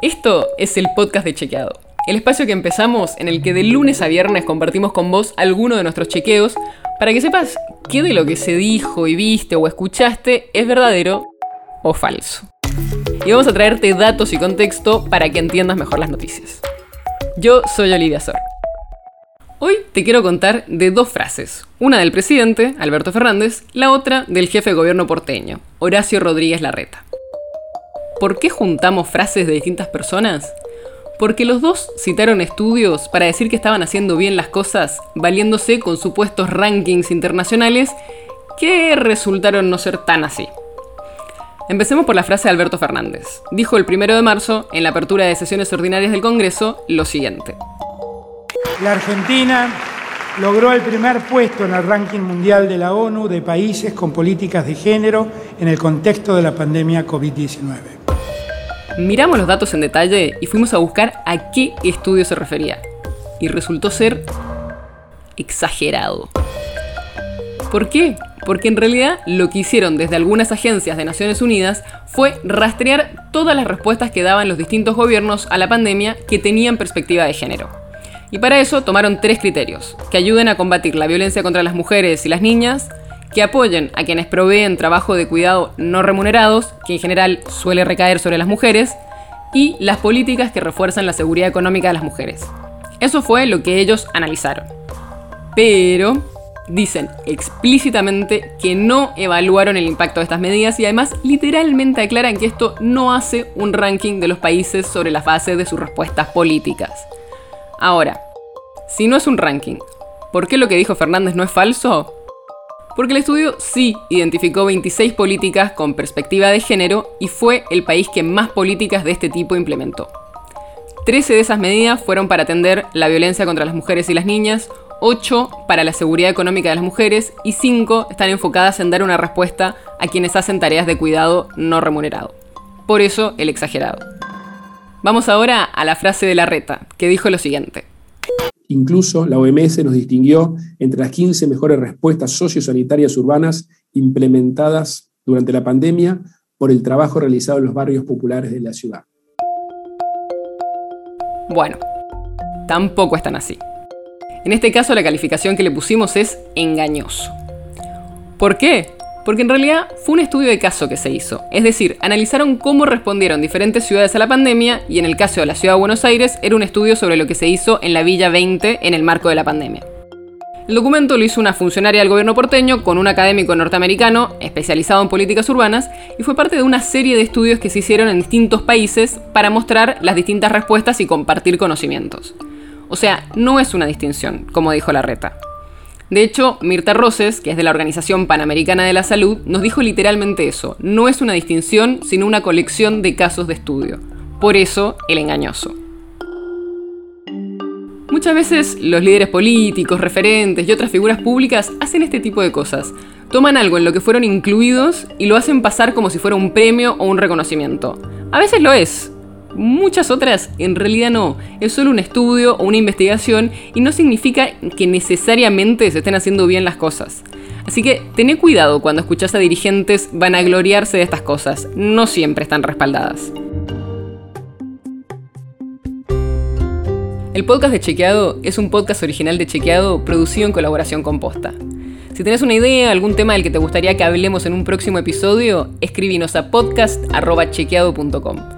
Esto es el podcast de Chequeado, el espacio que empezamos en el que de lunes a viernes compartimos con vos alguno de nuestros chequeos para que sepas qué de lo que se dijo y viste o escuchaste es verdadero o falso. Y vamos a traerte datos y contexto para que entiendas mejor las noticias. Yo soy Olivia Sor. Hoy te quiero contar de dos frases, una del presidente, Alberto Fernández, la otra del jefe de gobierno porteño, Horacio Rodríguez Larreta. ¿Por qué juntamos frases de distintas personas? Porque los dos citaron estudios para decir que estaban haciendo bien las cosas, valiéndose con supuestos rankings internacionales que resultaron no ser tan así. Empecemos por la frase de Alberto Fernández. Dijo el primero de marzo, en la apertura de sesiones ordinarias del Congreso, lo siguiente. La Argentina logró el primer puesto en el ranking mundial de la ONU de países con políticas de género en el contexto de la pandemia COVID-19. Miramos los datos en detalle y fuimos a buscar a qué estudio se refería. Y resultó ser exagerado. ¿Por qué? Porque en realidad lo que hicieron desde algunas agencias de Naciones Unidas fue rastrear todas las respuestas que daban los distintos gobiernos a la pandemia que tenían perspectiva de género. Y para eso tomaron tres criterios, que ayuden a combatir la violencia contra las mujeres y las niñas, que apoyen a quienes proveen trabajo de cuidado no remunerados, que en general suele recaer sobre las mujeres, y las políticas que refuerzan la seguridad económica de las mujeres. Eso fue lo que ellos analizaron. Pero dicen explícitamente que no evaluaron el impacto de estas medidas y además literalmente aclaran que esto no hace un ranking de los países sobre la fase de sus respuestas políticas. Ahora, si no es un ranking, ¿por qué lo que dijo Fernández no es falso? porque el estudio sí identificó 26 políticas con perspectiva de género y fue el país que más políticas de este tipo implementó. 13 de esas medidas fueron para atender la violencia contra las mujeres y las niñas, 8 para la seguridad económica de las mujeres y 5 están enfocadas en dar una respuesta a quienes hacen tareas de cuidado no remunerado. Por eso el exagerado. Vamos ahora a la frase de la reta, que dijo lo siguiente. Incluso la OMS nos distinguió entre las 15 mejores respuestas sociosanitarias urbanas implementadas durante la pandemia por el trabajo realizado en los barrios populares de la ciudad. Bueno, tampoco están así. En este caso la calificación que le pusimos es engañoso. ¿Por qué? Porque en realidad fue un estudio de caso que se hizo. Es decir, analizaron cómo respondieron diferentes ciudades a la pandemia y en el caso de la ciudad de Buenos Aires era un estudio sobre lo que se hizo en la Villa 20 en el marco de la pandemia. El documento lo hizo una funcionaria del gobierno porteño con un académico norteamericano especializado en políticas urbanas y fue parte de una serie de estudios que se hicieron en distintos países para mostrar las distintas respuestas y compartir conocimientos. O sea, no es una distinción, como dijo la reta. De hecho, Mirta Roses, que es de la Organización Panamericana de la Salud, nos dijo literalmente eso. No es una distinción, sino una colección de casos de estudio. Por eso, el engañoso. Muchas veces los líderes políticos, referentes y otras figuras públicas hacen este tipo de cosas. Toman algo en lo que fueron incluidos y lo hacen pasar como si fuera un premio o un reconocimiento. A veces lo es, Muchas otras en realidad no, es solo un estudio o una investigación y no significa que necesariamente se estén haciendo bien las cosas. Así que tené cuidado cuando escuchás a dirigentes vanagloriarse de estas cosas, no siempre están respaldadas. El podcast de Chequeado es un podcast original de Chequeado producido en colaboración con Posta. Si tenés una idea, algún tema del que te gustaría que hablemos en un próximo episodio, escríbenos a podcast.chequeado.com.